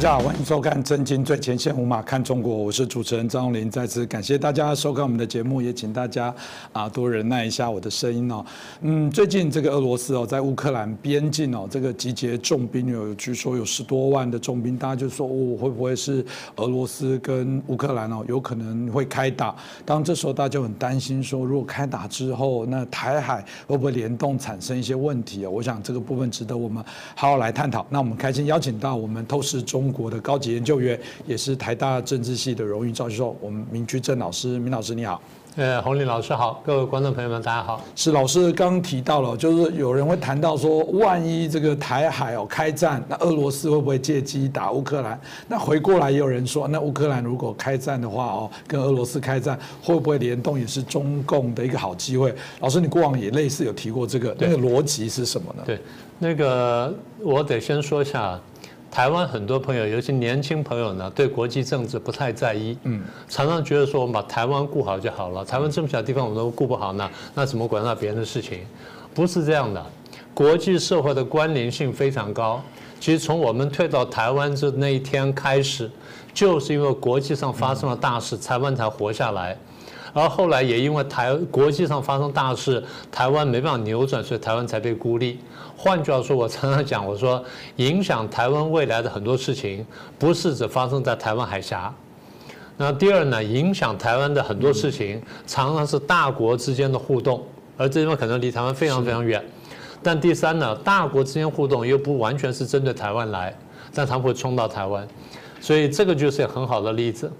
大家好，欢迎收看《震惊最前线》，无马看中国，我是主持人张荣林。再次感谢大家收看我们的节目，也请大家啊多忍耐一下我的声音哦。嗯，最近这个俄罗斯哦，在乌克兰边境哦，这个集结重兵有，据说有十多万的重兵，大家就说哦，会不会是俄罗斯跟乌克兰哦，有可能会开打？当这时候大家就很担心说，如果开打之后，那台海会不会联动产生一些问题啊？我想这个部分值得我们好好来探讨。那我们开心邀请到我们透视中国的高级研究员，也是台大政治系的荣誉教授，我们明居正老师，明老师你好。呃，洪林老师好，各位观众朋友们，大家好。是老师刚刚提到了，就是有人会谈到说，万一这个台海哦开战，那俄罗斯会不会借机打乌克兰？那回过来也有人说，那乌克兰如果开战的话哦，跟俄罗斯开战，会不会联动也是中共的一个好机会？老师，你过往也类似有提过这个，那个逻辑是什么呢？对，那个我得先说一下。台湾很多朋友，尤其年轻朋友呢，对国际政治不太在意，嗯，常常觉得说我们把台湾顾好就好了。台湾这么小地方我们都顾不好呢，那怎么管到别人的事情？不是这样的，国际社会的关联性非常高。其实从我们退到台湾这那一天开始，就是因为国际上发生了大事，台湾才活下来。而后来也因为台国际上发生大事，台湾没办法扭转，所以台湾才被孤立。换句话说，我常常讲，我说影响台湾未来的很多事情，不是只发生在台湾海峡。那第二呢，影响台湾的很多事情，常常是大国之间的互动，而这地方可能离台湾非常非常远。但第三呢，大国之间互动又不完全是针对台湾来，但他们会冲到台湾，所以这个就是很好的例子。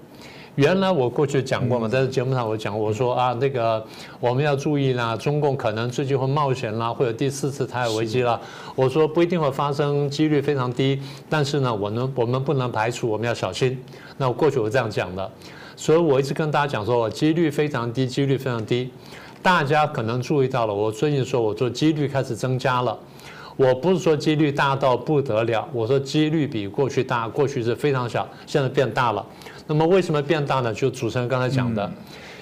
原来我过去讲过嘛，在节目上我讲，我说啊，那个我们要注意啦，中共可能最近会冒险啦，会有第四次台海危机啦。我说不一定会发生，几率非常低，但是呢，我能我们不能排除，我们要小心。那我过去我这样讲的，所以我一直跟大家讲说，几率非常低，几率非常低。大家可能注意到了，我最近说我做几率开始增加了。我不是说几率大到不得了，我说几率比过去大，过去是非常小，现在变大了。那么为什么变大呢？就主持人刚才讲的，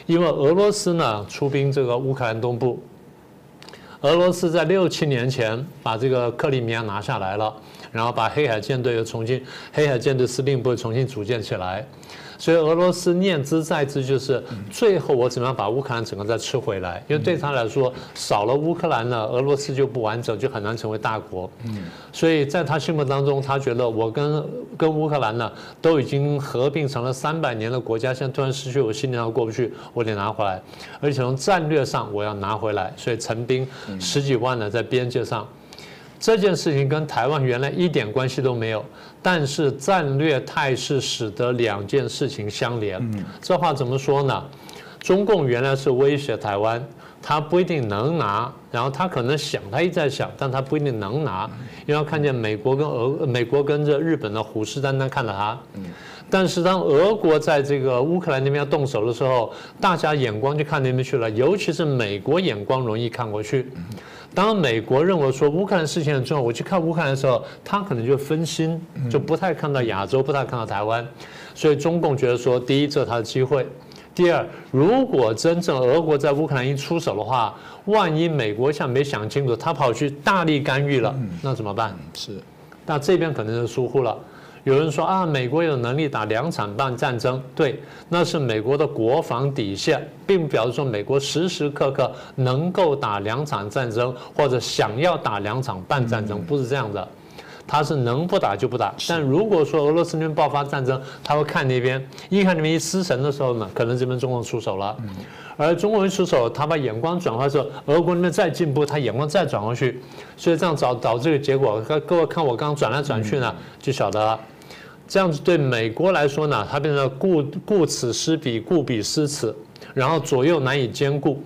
因为俄罗斯呢出兵这个乌克兰东部，俄罗斯在六七年前把这个克里米亚拿下来了，然后把黑海舰队又重新，黑海舰队司令部重新组建起来。所以俄罗斯念之在之，就是最后我怎么样把乌克兰整个再吃回来？因为对他来说，少了乌克兰呢，俄罗斯就不完整，就很难成为大国。嗯，所以在他心目当中，他觉得我跟跟乌克兰呢都已经合并成了三百年的国家，现在突然失去，我心里上过不去，我得拿回来，而且从战略上我要拿回来，所以陈兵十几万呢在边界上。这件事情跟台湾原来一点关系都没有，但是战略态势使得两件事情相连。这话怎么说呢？中共原来是威胁台湾，他不一定能拿，然后他可能想，他一直在想，但他不一定能拿，因为看见美国跟俄、美国跟着日本的虎视眈眈看着他。但是当俄国在这个乌克兰那边要动手的时候，大家眼光就看那边去了，尤其是美国眼光容易看过去。当美国认为说乌克兰事情很重要，我去看乌克兰的时候，他可能就分心，就不太看到亚洲，不太看到台湾。所以中共觉得说，第一，这是他的机会；第二，如果真正俄国在乌克兰一出手的话，万一美国像没想清楚，他跑去大力干预了，那怎么办？是，那这边可能就疏忽了。有人说啊，美国有能力打两场半战争，对，那是美国的国防底线，并不表示说美国时时刻刻能够打两场战争或者想要打两场半战争，不是这样的，他是能不打就不打。但如果说俄罗斯那边爆发战争，他会看那边，一看那边一失神的时候呢，可能这边中共出手了。而中国人出手，他把眼光转换之后，俄国那边再进步，他眼光再转过去，所以这样导导致个结果，各位看我刚刚转来转去呢，就晓得了。这样子对美国来说呢，它变成顾顾此失彼，顾彼失此，然后左右难以兼顾。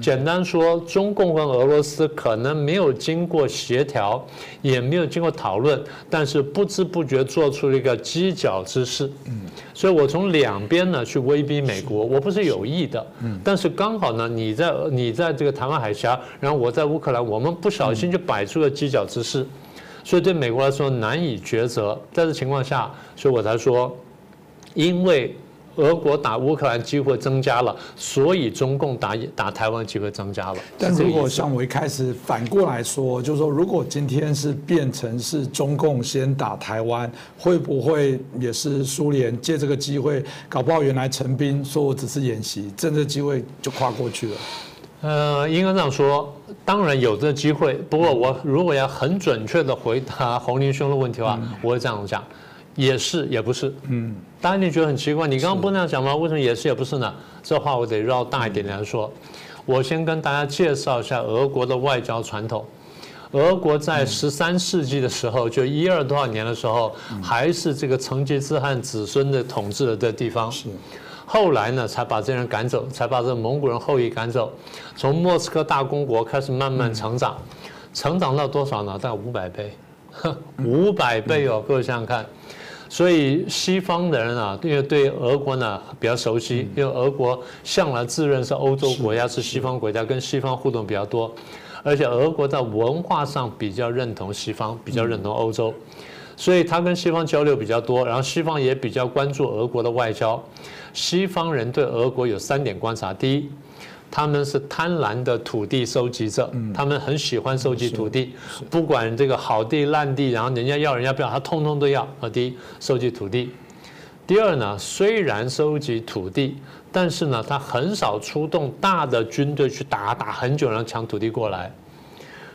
简单说，中共跟俄罗斯可能没有经过协调，也没有经过讨论，但是不知不觉做出了一个犄角之势。嗯，所以我从两边呢去威逼美国，我不是有意的。嗯，但是刚好呢，你在你在这个台湾海峡，然后我在乌克兰，我们不小心就摆出了犄角之势，所以对美国来说难以抉择。在这情况下，所以我才说，因为俄国打乌克兰机会增加了，所以中共打打台湾机会增加了。但如果像我一开始反过来说，就是说，如果今天是变成是中共先打台湾，会不会也是苏联借这个机会，搞不好原来陈兵说我只是演习，趁这机会就跨过去了？呃，应该这样说，当然有这机会。不过我如果要很准确的回答洪林兄的问题的话，我会这样讲，也是也不是。嗯，当然你觉得很奇怪，你刚刚不那样讲吗？为什么也是也不是呢？这话我得绕大一点来说。我先跟大家介绍一下俄国的外交传统。俄国在十三世纪的时候，就一二多少年的时候，还是这个成吉思汗子孙的统治的地方。是。后来呢，才把这人赶走，才把这蒙古人后裔赶走。从莫斯科大公国开始慢慢成长，成长到多少呢？大概五百倍，五百倍哦！各位想想看。所以西方的人啊，因为对俄国呢比较熟悉，因为俄国向来自认是欧洲国家，是西方国家，跟西方互动比较多，而且俄国在文化上比较认同西方，比较认同欧洲，所以他跟西方交流比较多，然后西方也比较关注俄国的外交。西方人对俄国有三点观察：第一，他们是贪婪的土地收集者，他们很喜欢收集土地，不管这个好地烂地，然后人家要人家不要，他通通都要。啊，第一，收集土地；第二呢，虽然收集土地，但是呢，他很少出动大的军队去打，打很久然后抢土地过来。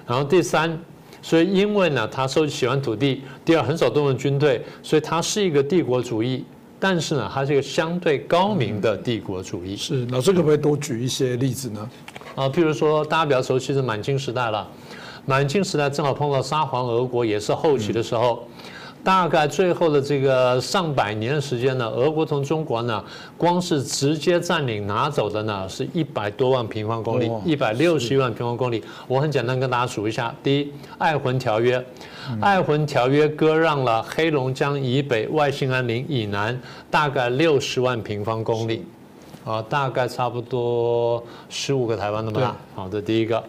然后第三，所以因为呢，他收集喜欢土地；第二，很少动用军队，所以他是一个帝国主义。但是呢，它是一个相对高明的帝国主义。是老师可不可以多举一些例子呢？啊，譬如说大家比较熟悉的满清时代了，满清时代正好碰到沙皇俄国，也是后期的时候。大概最后的这个上百年的时间呢，俄国从中国呢，光是直接占领拿走的呢，是一百多万平方公里，一百六十一万平方公里。我很简单跟大家数一下：第一，《爱魂条约》，《爱魂条约》割让了黑龙江以北、外兴安岭以南大概六十万平方公里，啊，大概差不多十五个台湾那么大。好，这第一个。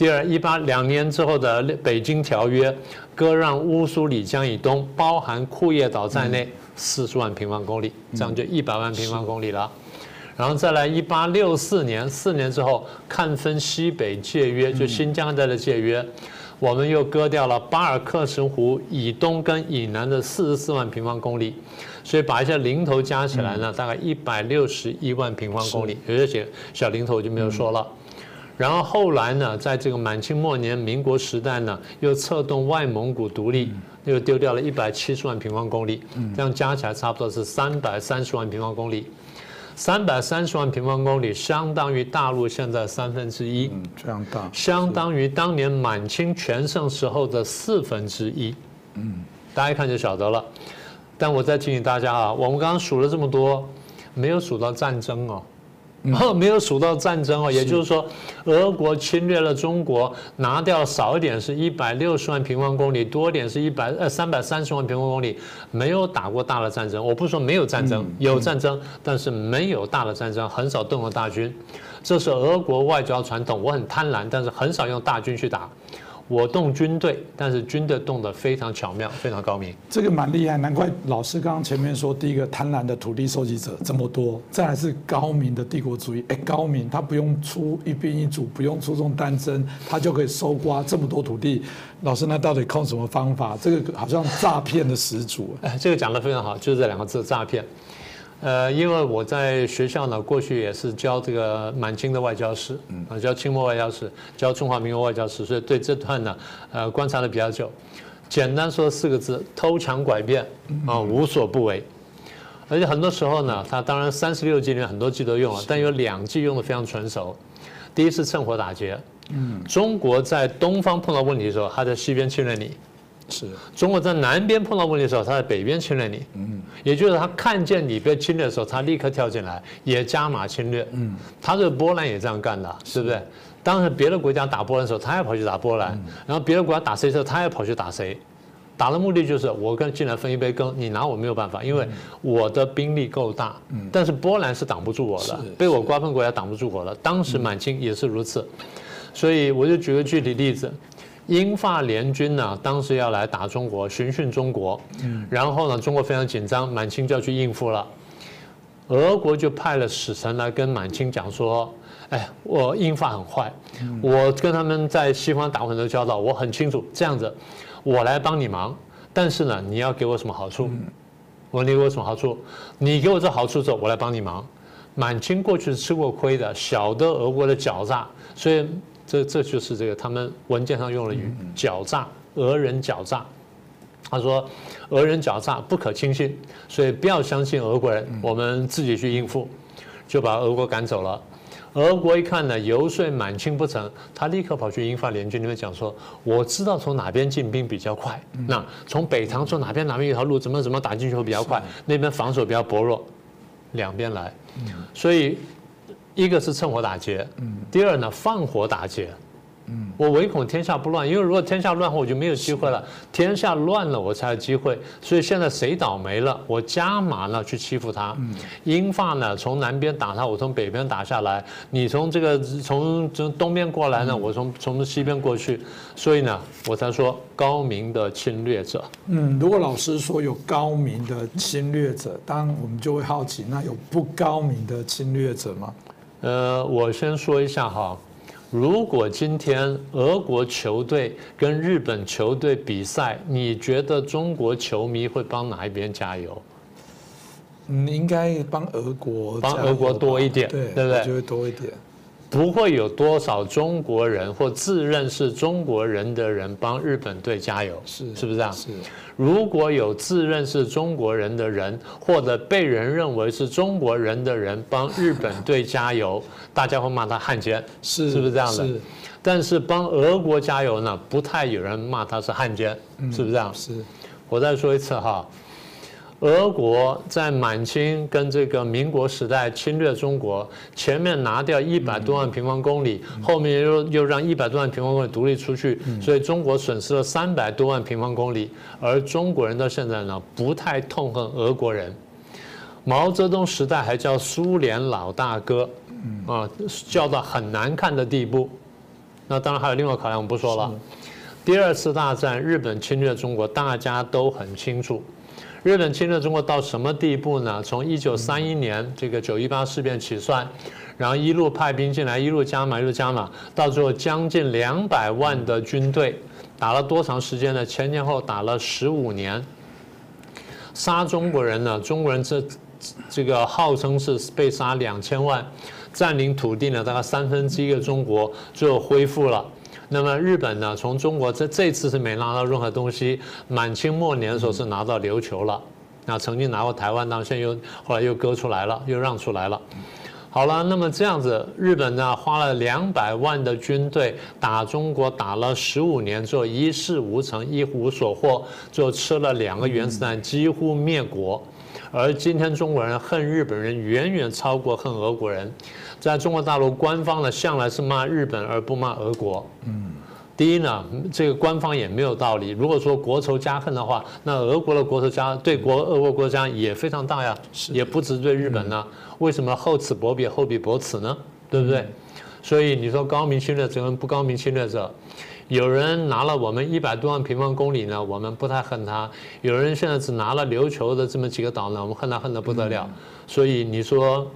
第二，一八两年之后的《北京条约》。割让乌苏里江以东，包含库页岛在内，四十万平方公里，这样就一百万平方公里了。然后再来，一八六四年，四年之后，看分西北界约，就新疆带的界约，我们又割掉了巴尔克什湖以东跟以南的四十四万平方公里，所以把一些零头加起来呢，大概一百六十一万平方公里，有些小零头我就没有说了。然后后来呢，在这个满清末年、民国时代呢，又策动外蒙古独立，又丢掉了一百七十万平方公里，这样加起来差不多是三百三十万平方公里。三百三十万平方公里相当于大陆现在三分之一，这样大，相当于当年满清全盛时候的四分之一。嗯，大家一看就晓得了。但我再提醒大家啊，我们刚刚数了这么多，没有数到战争哦。没有数到战争哦，也就是说，俄国侵略了中国，拿掉少一点是一百六十万平方公里，多一点是一百呃三百三十万平方公里，没有打过大的战争。我不是说没有战争，有战争，但是没有大的战争，很少动用大军，这是俄国外交传统。我很贪婪，但是很少用大军去打。我动军队，但是军队动得非常巧妙，非常高明。这个蛮厉害，难怪老师刚刚前面说，第一个贪婪的土地收集者这么多，再来是高明的帝国主义。哎，高明，他不用出一兵一卒，不用出动单征，他就可以收刮这么多土地。老师，那到底靠什么方法？这个好像诈骗的始祖。哎，这个讲得非常好，就是这两个字，诈骗。呃，因为我在学校呢，过去也是教这个满清的外交史，啊，教清末外交史，教中华民国外交史，所以对这段呢，呃，观察的比较久。简单说四个字：偷抢拐骗，啊，无所不为。而且很多时候呢，他当然三十六计里面很多计都用了，但有两计用的非常纯熟。第一是趁火打劫，嗯，中国在东方碰到问题的时候，他在西边侵略你。是。中国在南边碰到问题的时候，他在北边侵略你，嗯，也就是他看见你被侵略的时候，他立刻跳进来，也加码侵略，嗯，他这个波兰也这样干的，是。不是？当时别的国家打波兰的时候，他也跑去打波兰，然后别的国家打谁的时候，他也跑去打谁，打的目的就是我跟进来分一杯羹，你拿我没有办法，因为我的兵力够大，嗯，但是波兰是挡不住我的，被我瓜分国家挡不住我了，当时满清也是如此，所以我就举个具体例子。英法联军呢，当时要来打中国，巡训中国，然后呢，中国非常紧张，满清就要去应付了。俄国就派了使臣来跟满清讲说：“哎，我英法很坏，我跟他们在西方打过很多交道，我很清楚。这样子，我来帮你忙，但是呢，你要给我什么好处？我你给我什么好处？你给我这好处之后，我来帮你忙。满清过去是吃过亏的，晓得俄国的狡诈，所以这这就是这个他们文件上用了语狡诈，俄人狡诈。他说，俄人狡诈，不可轻信，所以不要相信俄国人，我们自己去应付，就把俄国赶走了。俄国一看呢，游说满清不成，他立刻跑去英法联军那边讲说，我知道从哪边进兵比较快，那从北塘从哪边哪边一条路怎么怎么打进去会比较快，那边防守比较薄弱，两边来，所以一个是趁火打劫，嗯第二呢放火打劫。嗯我唯恐天下不乱，因为如果天下乱后，我就没有机会了。天下乱了，我才有机会。所以现在谁倒霉了，我加码呢去欺负他。英法呢从南边打他，我从北边打下来。你从这个从从东边过来呢，我从从西边过去。所以呢，我才说高明的侵略者。嗯，如果老师说有高明的侵略者，当然我们就会好奇，那有不高明的侵略者吗？呃，我先说一下哈。如果今天俄国球队跟日本球队比赛，你觉得中国球迷会帮哪一边加油？嗯，应该帮俄国，帮俄国多一点，对对不对？就会多一点。不会有多少中国人或自认是中国人的人帮日本队加油，是是不是这样？是。如果有自认是中国人的人，或者被人认为是中国人的人帮日本队加油，大家会骂他汉奸，是是不是这样的？是。但是帮俄国加油呢，不太有人骂他是汉奸，是不是这样？是。我再说一次哈。俄国在满清跟这个民国时代侵略中国，前面拿掉一百多万平方公里，后面又又让一百多万平方公里独立出去，所以中国损失了三百多万平方公里。而中国人到现在呢，不太痛恨俄国人。毛泽东时代还叫苏联老大哥，啊，叫到很难看的地步。那当然还有另外考量，我们不说了。第二次大战，日本侵略中国，大家都很清楚。日本侵略中国到什么地步呢？从一九三一年这个九一八事变起算，然后一路派兵进来，一路加码，一路加码，到最后将近两百万的军队，打了多长时间呢？前前后打了十五年，杀中国人呢？中国人这这个号称是被杀两千万，占领土地呢大概三分之一的中国，最后恢复了。那么日本呢？从中国这这次是没拿到任何东西。满清末年的时候是拿到琉球了，那曾经拿过台湾，当现又后来又割出来了，又让出来了。好了，那么这样子，日本呢花了两百万的军队打中国，打了十五年之后一事无成，一无所获，就吃了两个原子弹，几乎灭国。而今天中国人恨日本人远远超过恨俄国人。在中国大陆，官方呢向来是骂日本而不骂俄国。嗯，第一呢，这个官方也没有道理。如果说国仇家恨的话，那俄国的国仇家对国俄国国家也非常大呀，也不止对日本呢。为什么厚此薄彼，厚彼薄此呢？对不对？所以你说高明侵略者跟不高明侵略者，有人拿了我们一百多万平方公里呢，我们不太恨他；有人现在只拿了琉球的这么几个岛呢，我们恨他恨得不得了。所以你说。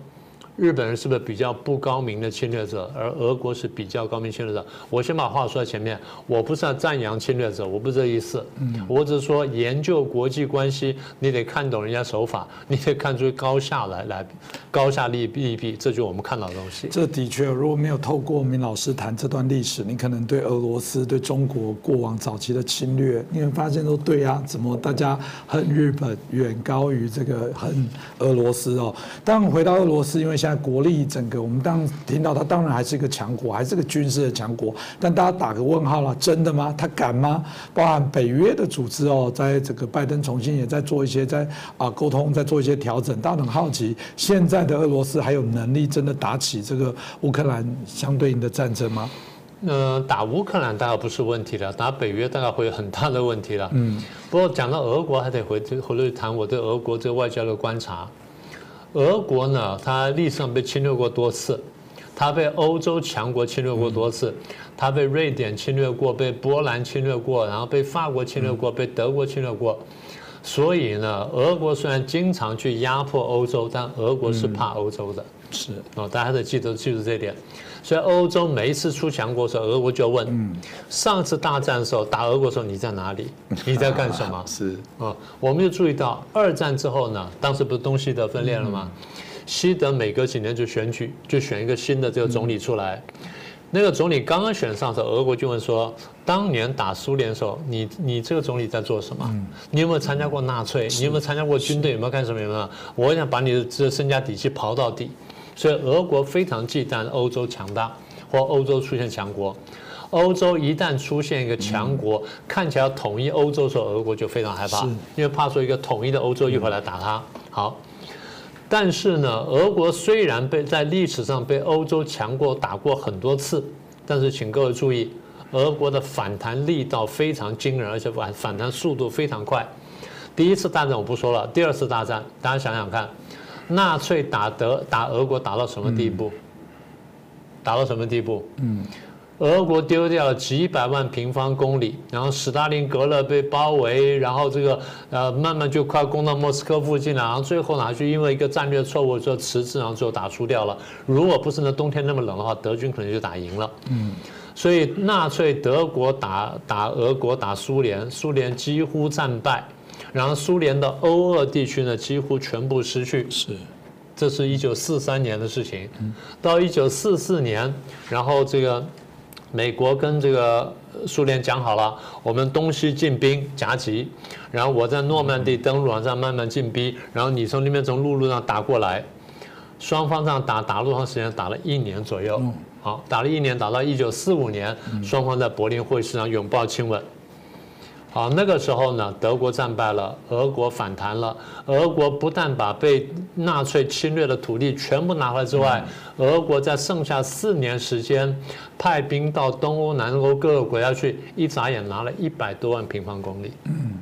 日本人是不是比较不高明的侵略者，而俄国是比较高明侵略者？我先把话说在前面，我不是要赞扬侵略者，我不是这意思。嗯，我只是说研究国际关系，你得看懂人家手法，你得看出高下来，来高下利利弊，这就是我们看到的东西。这的确，如果没有透过明老师谈这段历史，你可能对俄罗斯、对中国过往早期的侵略，你会发现说，对呀，怎么大家恨日本远高于这个恨俄罗斯哦？当回到俄罗斯，因为。现在国力整个，我们当听到他当然还是一个强国，还是个军事的强国，但大家打个问号了，真的吗？他敢吗？包含北约的组织哦，在这个拜登重新也在做一些在啊沟通，在做一些调整。大家很好奇，现在的俄罗斯还有能力真的打起这个乌克兰相对应的战争吗？呃，打乌克兰大概不是问题了，打北约大概会有很大的问题了。嗯，不过讲到俄国，还得回回来谈我对俄国这个外交的观察。俄国呢，它历史上被侵略过多次，它被欧洲强国侵略过多次，它被瑞典侵略过，被波兰侵略过，然后被法国侵略过，被德国侵略过。所以呢，俄国虽然经常去压迫欧洲，但俄国是怕欧洲的。是哦，大家得记得记住这点。所以欧洲每一次出强国的时候，俄国就问：上次大战的时候打俄国的时候你在哪里？你在干什么？是哦，我们就注意到二战之后呢，当时不是东西德分裂了吗？西德每隔几年就选举，就选一个新的这个总理出来。那个总理刚刚选上的时候，俄国就问说：当年打苏联的时候，你你这个总理在做什么？你有没有参加过纳粹？你有没有参加过军队？有没有干什么？有没有？我想把你的这身家底气刨到底。所以俄国非常忌惮欧洲强大或欧洲出现强国。欧洲一旦出现一个强国，看起来要统一欧洲的时候，俄国就非常害怕，因为怕说一个统一的欧洲一会儿来打他。好，但是呢，俄国虽然被在历史上被欧洲强国打过很多次，但是请各位注意，俄国的反弹力道非常惊人，而且反反弹速度非常快。第一次大战我不说了，第二次大战大家想想看。纳粹打德打俄国打到什么地步？打到什么地步？嗯，俄国丢掉了几百万平方公里，然后斯大林格勒被包围，然后这个呃慢慢就快攻到莫斯科附近了，然后最后呢就因为一个战略错误就迟滞，然后最后打输掉了。如果不是那冬天那么冷的话，德军可能就打赢了。嗯，所以纳粹德国打打俄国打苏联，苏联几乎战败。然后苏联的欧俄地区呢，几乎全部失去。是，这是一九四三年的事情。到一九四四年，然后这个美国跟这个苏联讲好了，我们东西进兵夹击，然后我在诺曼底登陆，上慢慢进逼，然后你从那边从陆路上打过来，双方这样打打了多长时间？打了一年左右。好，打了一年，打到一九四五年，双方在柏林会议上拥抱亲吻。好，那个时候呢，德国战败了，俄国反弹了。俄国不但把被纳粹侵略的土地全部拿回来之外，俄国在剩下四年时间，派兵到东欧、南欧各个国家去，一眨眼拿了一百多万平方公里。嗯，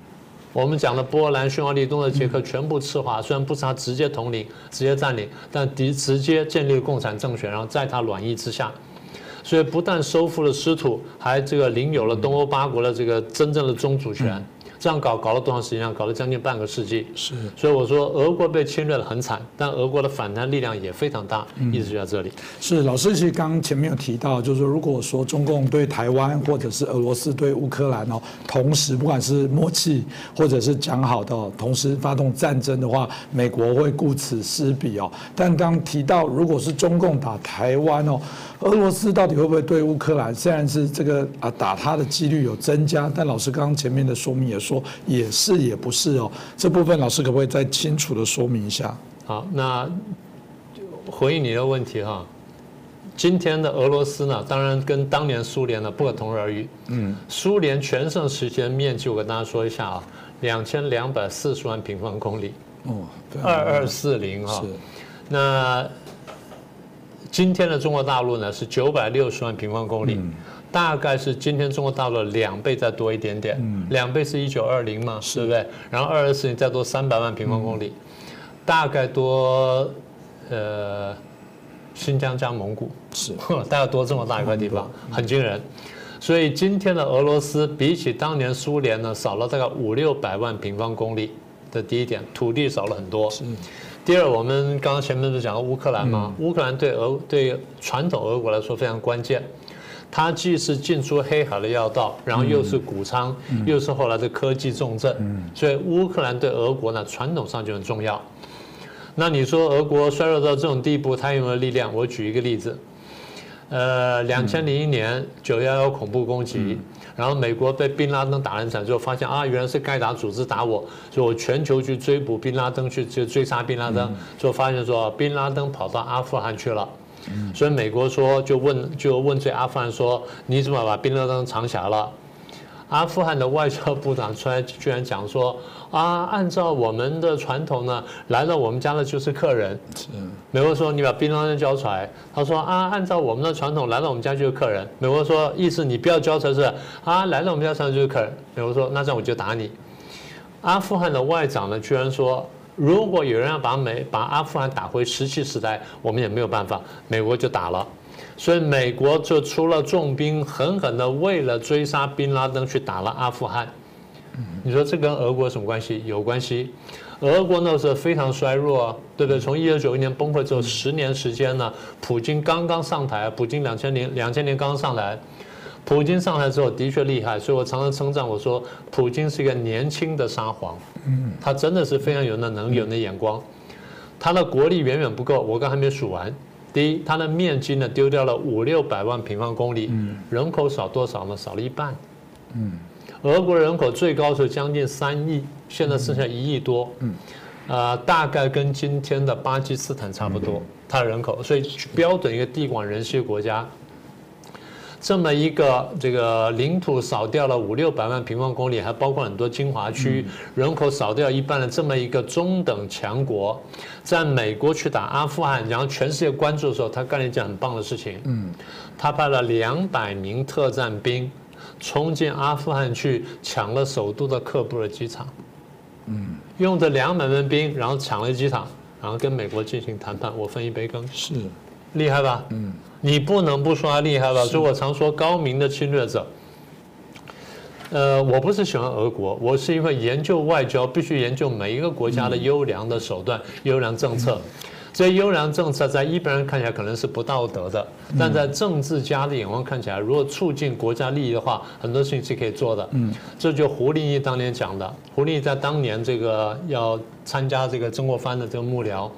我们讲的波兰、匈牙利、东德、捷克全部赤化，虽然不是他直接统领、直接占领，但敌直接建立共产政权，然后在他软意之下。所以不但收复了失土，还这个领有了东欧八国的这个真正的宗主权。这样搞搞了多长时间啊？搞了将近半个世纪。是，所以我说俄国被侵略的很惨，但俄国的反弹力量也非常大，一直就在这里。是，老师其实刚刚前面有提到，就是说如果说中共对台湾或者是俄罗斯对乌克兰哦，同时不管是默契或者是讲好的，同时发动战争的话，美国会顾此失彼哦。但刚提到如果是中共打台湾哦，俄罗斯到底会不会对乌克兰？虽然是这个啊打他的几率有增加，但老师刚刚前面的说明也说。说也是也不是哦，这部分老师可不可以再清楚的说明一下？好，那回应你的问题哈。今天的俄罗斯呢，当然跟当年苏联呢不可同日而语。嗯，苏联全盛时期的面积，我跟大家说一下啊，两千两百四十万平方公里。哦，二二四零哈。是。那今天的中国大陆呢是九百六十万平方公里。大概是今天中国大陆两倍再多一点点，两倍是一九二零嘛，对不对？然后二二四零再多三百万平方公里，大概多呃新疆加蒙古是，大概多这么大一块地方，很惊人。所以今天的俄罗斯比起当年苏联呢，少了大概五六百万平方公里这第一点，土地少了很多。第二，我们刚刚前面不是讲了乌克兰吗？乌克兰对俄对传统俄国来说非常关键。它既是进出黑海的要道，然后又是谷仓，又是后来的科技重镇，所以乌克兰对俄国呢传统上就很重要。那你说俄国衰弱到这种地步，它有没有力量？我举一个例子，呃，两千零一年九幺幺恐怖攻击，然后美国被宾拉登打了一场之后，发现啊，原来是盖达组织打我，所以我全球去追捕宾拉登，去就追杀宾拉登，就发现说宾拉登跑到阿富汗去了。所以美国说就问就问罪阿富汗说你怎么把宾拉登藏起来了？阿富汗的外交部长出来居然讲说啊，按照我们的传统呢，来到我们家的就是客人。是。美国说你把宾拉登交出来，他说啊，按照我们的传统，来到我们家就是客人。美国说意思你不要交才是啊，来到我们家就是客人。美国说那这样我就打你。阿富汗的外长呢居然说。如果有人要把美把阿富汗打回石器时代，我们也没有办法，美国就打了，所以美国就出了重兵，狠狠的为了追杀宾拉登去打了阿富汗，你说这跟俄国有什么关系？有关系。俄国那时候非常衰弱啊，对不对？从一九九一年崩溃之后，十年时间呢，普京刚刚上台，普京两千年两千年刚刚上来，普京上台之后的确厉害，所以我常常称赞我说，普京是一个年轻的沙皇，嗯，他真的是非常有那能力、有那眼光，他的国力远远不够，我刚还没数完。第一，他的面积呢丢掉了五六百万平方公里，人口少多少呢？少了一半。嗯，俄国人口最高是将近三亿，现在剩下一亿多。嗯，呃，大概跟今天的巴基斯坦差不多，他的人口，所以标准一个地广人稀的国家。这么一个这个领土少掉了五六百万平方公里，还包括很多精华区，人口少掉一半的这么一个中等强国，在美国去打阿富汗，然后全世界关注的时候，他干了一件很棒的事情。嗯，他派了两百名特战兵冲进阿富汗去抢了首都的喀布尔机场。嗯，用这两百名兵，然后抢了机场，然后跟美国进行谈判，我分一杯羹。是，厉害吧？嗯。你不能不说他厉害吧？所以我常说高明的侵略者。呃，我不是喜欢俄国，我是因为研究外交必须研究每一个国家的优良的手段、优良政策。这些优良政策在一般人看起来可能是不道德的，但在政治家的眼光看起来，如果促进国家利益的话，很多事情是可以做的。嗯，这就胡林翼当年讲的。胡林翼在当年这个要参加这个曾国藩的这个幕僚，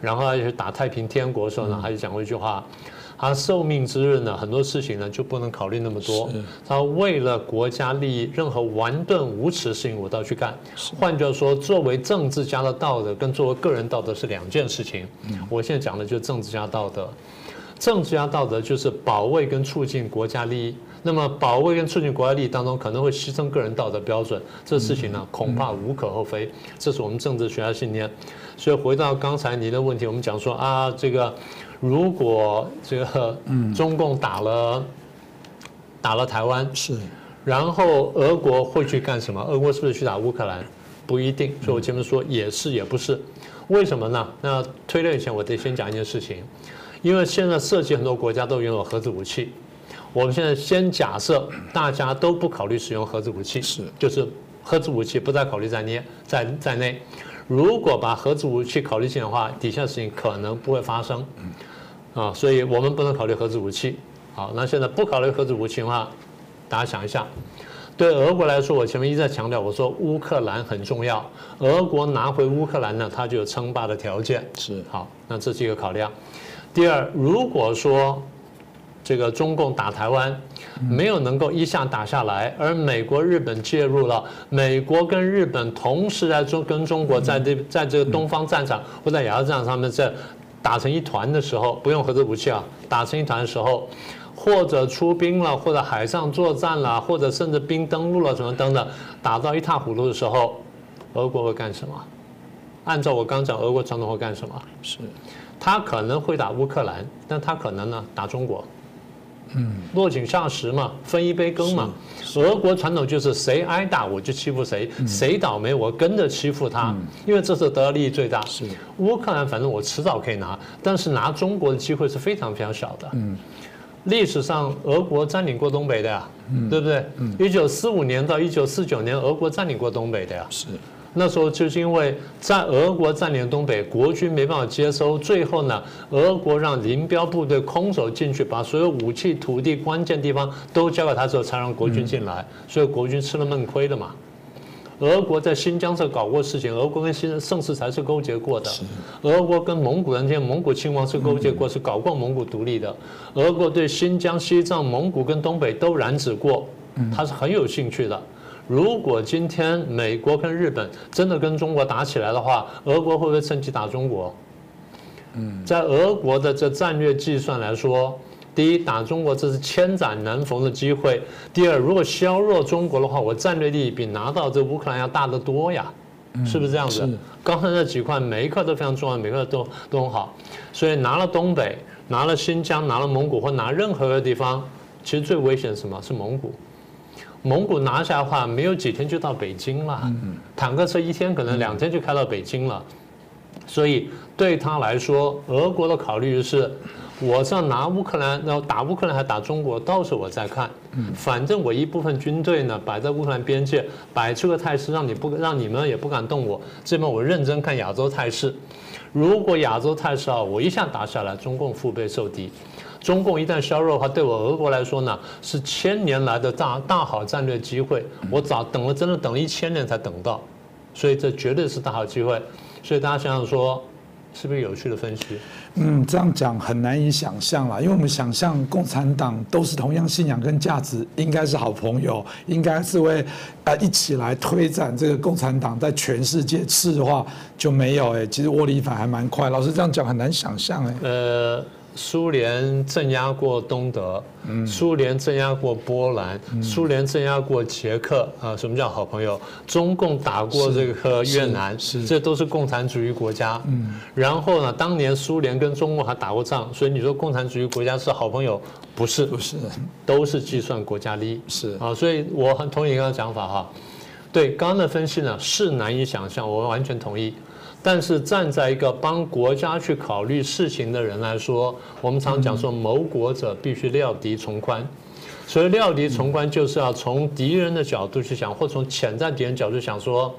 然后要去打太平天国的时候呢，他就讲过一句话。他受命之日呢，很多事情呢就不能考虑那么多。他为了国家利益，任何顽钝无耻的事情我都要去干。换句话说，作为政治家的道德跟作为个人道德是两件事情。我现在讲的就是政治家道德。政治家道德就是保卫跟促进国家利益。那么保卫跟促进国家利益当中，可能会牺牲个人道德标准。这事情呢，恐怕无可厚非。这是我们政治学家信念。所以回到刚才您的问题，我们讲说啊，这个。如果这个中共打了打了台湾，是，然后俄国会去干什么？俄国是不是去打乌克兰？不一定。所以我前面说也是也不是，为什么呢？那推论以前我得先讲一件事情，因为现在涉及很多国家都拥有核子武器。我们现在先假设大家都不考虑使用核子武器，是，就是核子武器不再考虑在内，在在内。如果把核子武器考虑进的话，底下事情可能不会发生。啊，所以我们不能考虑核子武器。好，那现在不考虑核子武器的话，大家想一下，对俄国来说，我前面一再强调，我说乌克兰很重要，俄国拿回乌克兰呢，它就有称霸的条件。是，好，那这是一个考量。第二，如果说这个中共打台湾没有能够一下打下来，而美国、日本介入了，美国跟日本同时在中跟中国在这在这个东方战场或在亚洲战场上面在。打成一团的时候，不用核子武器啊！打成一团的时候，或者出兵了，或者海上作战了，或者甚至兵登陆了，什么等等，打到一塌糊涂的时候，俄国会干什么？按照我刚讲，俄国传统会干什么？是，他可能会打乌克兰，但他可能呢打中国。嗯，落井下石嘛，分一杯羹嘛。俄国传统就是谁挨打我就欺负谁，谁倒霉我跟着欺负他，因为这是得利益最大。是乌克兰，反正我迟早可以拿，但是拿中国的机会是非常非常小的。嗯，历史上俄国占领过东北的呀，对不对？嗯，一九四五年到一九四九年，俄国占领过东北的呀。是。那时候就是因为在俄国占领东北，国军没办法接收，最后呢，俄国让林彪部队空手进去，把所有武器、土地关键地方都交给他之后，才让国军进来，所以国军吃了闷亏的嘛。俄国在新疆这搞过事情，俄国跟新盛世才是勾结过的，俄国跟蒙古人间蒙古亲王是勾结过，是搞过蒙古独立的，俄国对新疆、西藏、蒙古跟东北都染指过，他是很有兴趣的。如果今天美国跟日本真的跟中国打起来的话，俄国会不会趁机打中国？嗯，在俄国的这战略计算来说，第一打中国这是千载难逢的机会；第二，如果削弱中国的话，我战略利益比拿到这乌克兰要大得多呀，是不是这样子？刚才那几块每一块都非常重要，每一块都都很好，所以拿了东北、拿了新疆、拿了蒙古或拿任何一个地方，其实最危险是什么是蒙古？蒙古拿下的话，没有几天就到北京了。坦克车一天可能两天就开到北京了。所以对他来说，俄国的考虑是。我是要拿乌克兰，然后打乌克兰还打中国，到时候我再看。反正我一部分军队呢摆在乌克兰边界，摆出个态势，让你不让你们也不敢动我。这边我认真看亚洲态势。如果亚洲态势啊，我一下打下来，中共腹背受敌。中共一旦削弱的话，对我俄国来说呢，是千年来的大大好战略机会。我早等了，真的等了一千年才等到，所以这绝对是大好机会。所以大家想想说。是不是有趣的分析？嗯，这样讲很难以想象啦，因为我们想象共产党都是同样信仰跟价值，应该是好朋友，应该是会啊一起来推展这个共产党在全世界次的话，就没有哎，其实窝里反还蛮快。老师这样讲很难想象哎。呃。苏联镇压过东德，苏联镇压过波兰，苏联镇压过捷克啊，什么叫好朋友？中共打过这个越南，这都是共产主义国家。然后呢，当年苏联跟中共还打过仗，所以你说共产主义国家是好朋友？不是，不是，都是计算国家利益。是啊，所以我很同意刚刚讲法哈。对刚刚的分析呢，是难以想象，我完全同意。但是站在一个帮国家去考虑事情的人来说，我们常讲说谋国者必须料敌从宽，所以料敌从宽就是要从敌人的角度去想，或从潜在敌人角度想说，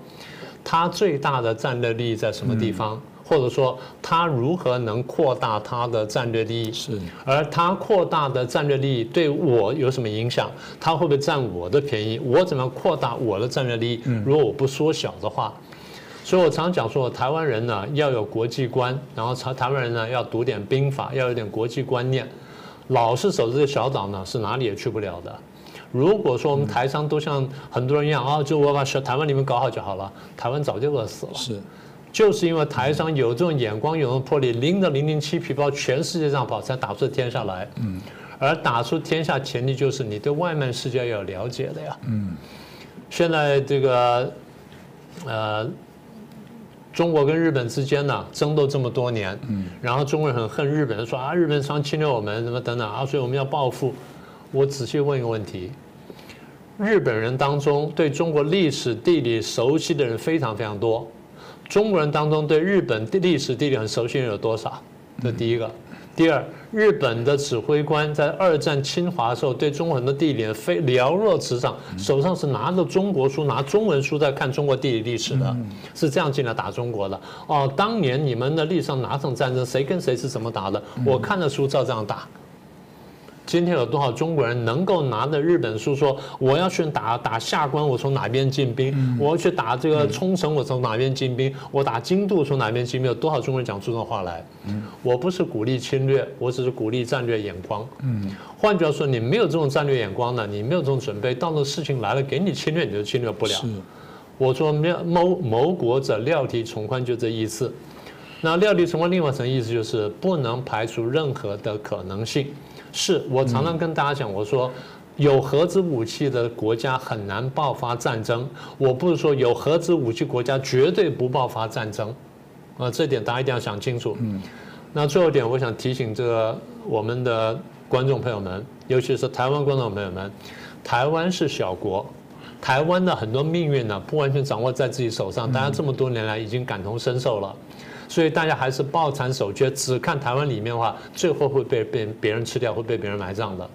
他最大的战略利益在什么地方，或者说他如何能扩大他的战略利益，是，而他扩大的战略利益对我有什么影响？他会不会占我的便宜？我怎么扩大我的战略利益？如果我不缩小的话？所以我常讲说，台湾人呢要有国际观，然后台台湾人呢要读点兵法，要有点国际观念。老是守着这个小岛呢，是哪里也去不了的。如果说我们台商都像很多人一样啊，就我把小台湾里面搞好就好了，台湾早就饿死了。是，就是因为台商有这种眼光，有这种魄力，拎着零零七皮包全世界上跑，才打出天下来。嗯。而打出天下前提就是你对外面世界要有了解的呀。嗯。现在这个，呃。中国跟日本之间呢争斗这么多年，嗯，然后中国人很恨日本人，说啊日本常侵略我们什么等等啊，所以我们要报复。我仔细问一个问题：日本人当中对中国历史地理熟悉的人非常非常多，中国人当中对日本历史地理很熟悉的人有多少？这第一个。第二，日本的指挥官在二战侵华的时候，对中国很多地理非了若指掌，手上是拿着中国书、拿中文书在看中国地理历史的，是这样进来打中国的。哦，当年你们的历史上哪场战争，谁跟谁是怎么打的？我看的书照这样打。今天有多少中国人能够拿着日本书说我要去打打下关，我从哪边进兵？我要去打这个冲绳，我从哪边进兵？我打京都从哪边进兵？有多少中国人讲出这种话来？我不是鼓励侵略，我只是鼓励战略眼光。嗯换句话说，你没有这种战略眼光呢，你没有这种准备，到时候事情来了给你侵略，你就侵略不了。我说谋谋国者料敌从宽，就这意思。那料敌从宽另外一层意思就是不能排除任何的可能性。是我常常跟大家讲，我说有核子武器的国家很难爆发战争。我不是说有核子武器国家绝对不爆发战争，啊，这点大家一定要想清楚。嗯，那最后一点，我想提醒这个我们的观众朋友们，尤其是台湾观众朋友们，台湾是小国，台湾的很多命运呢，不完全掌握在自己手上。大家这么多年来已经感同身受了。所以大家还是抱残守缺，只看台湾里面的话，最后会被被别人吃掉，会被别人埋葬的。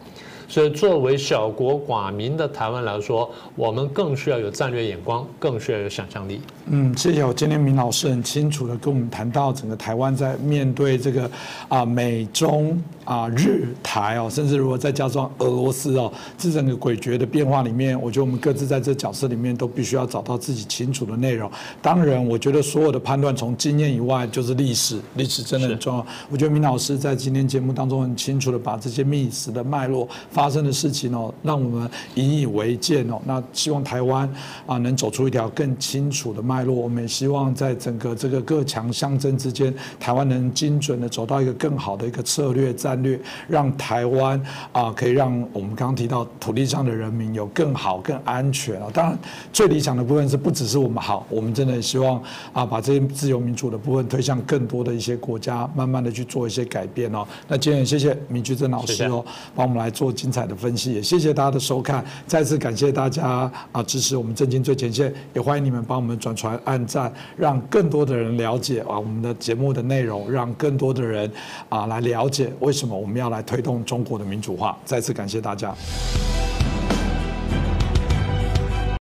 所以，作为小国寡民的台湾来说，我们更需要有战略眼光，更需要有想象力。嗯，谢谢。我今天明老师很清楚的跟我们谈到整个台湾在面对这个啊美中啊日台哦，甚至如果再加上俄罗斯哦，这整个诡谲的变化里面，我觉得我们各自在这角色里面都必须要找到自己清楚的内容。当然，我觉得所有的判断从经验以外就是历史，历史真的很重要。我觉得明老师在今天节目当中很清楚的把这些历史的脉络。发生的事情哦，让我们引以为戒哦。那希望台湾啊能走出一条更清楚的脉络。我们也希望在整个这个各强相争之间，台湾能精准的走到一个更好的一个策略战战略，让台湾啊可以让我们刚刚提到土地上的人民有更好、更安全啊。当然，最理想的部分是不只是我们好，我们真的希望啊把这些自由民主的部分推向更多的一些国家，慢慢的去做一些改变哦。那今天也谢谢明居正老师哦，帮我们来做精彩的分析，也谢谢大家的收看，再次感谢大家啊支持我们震惊最前线，也欢迎你们帮我们转传、按赞，让更多的人了解啊我们的节目的内容，让更多的人啊来了解为什么。我们要来推动中国的民主化。再次感谢大家。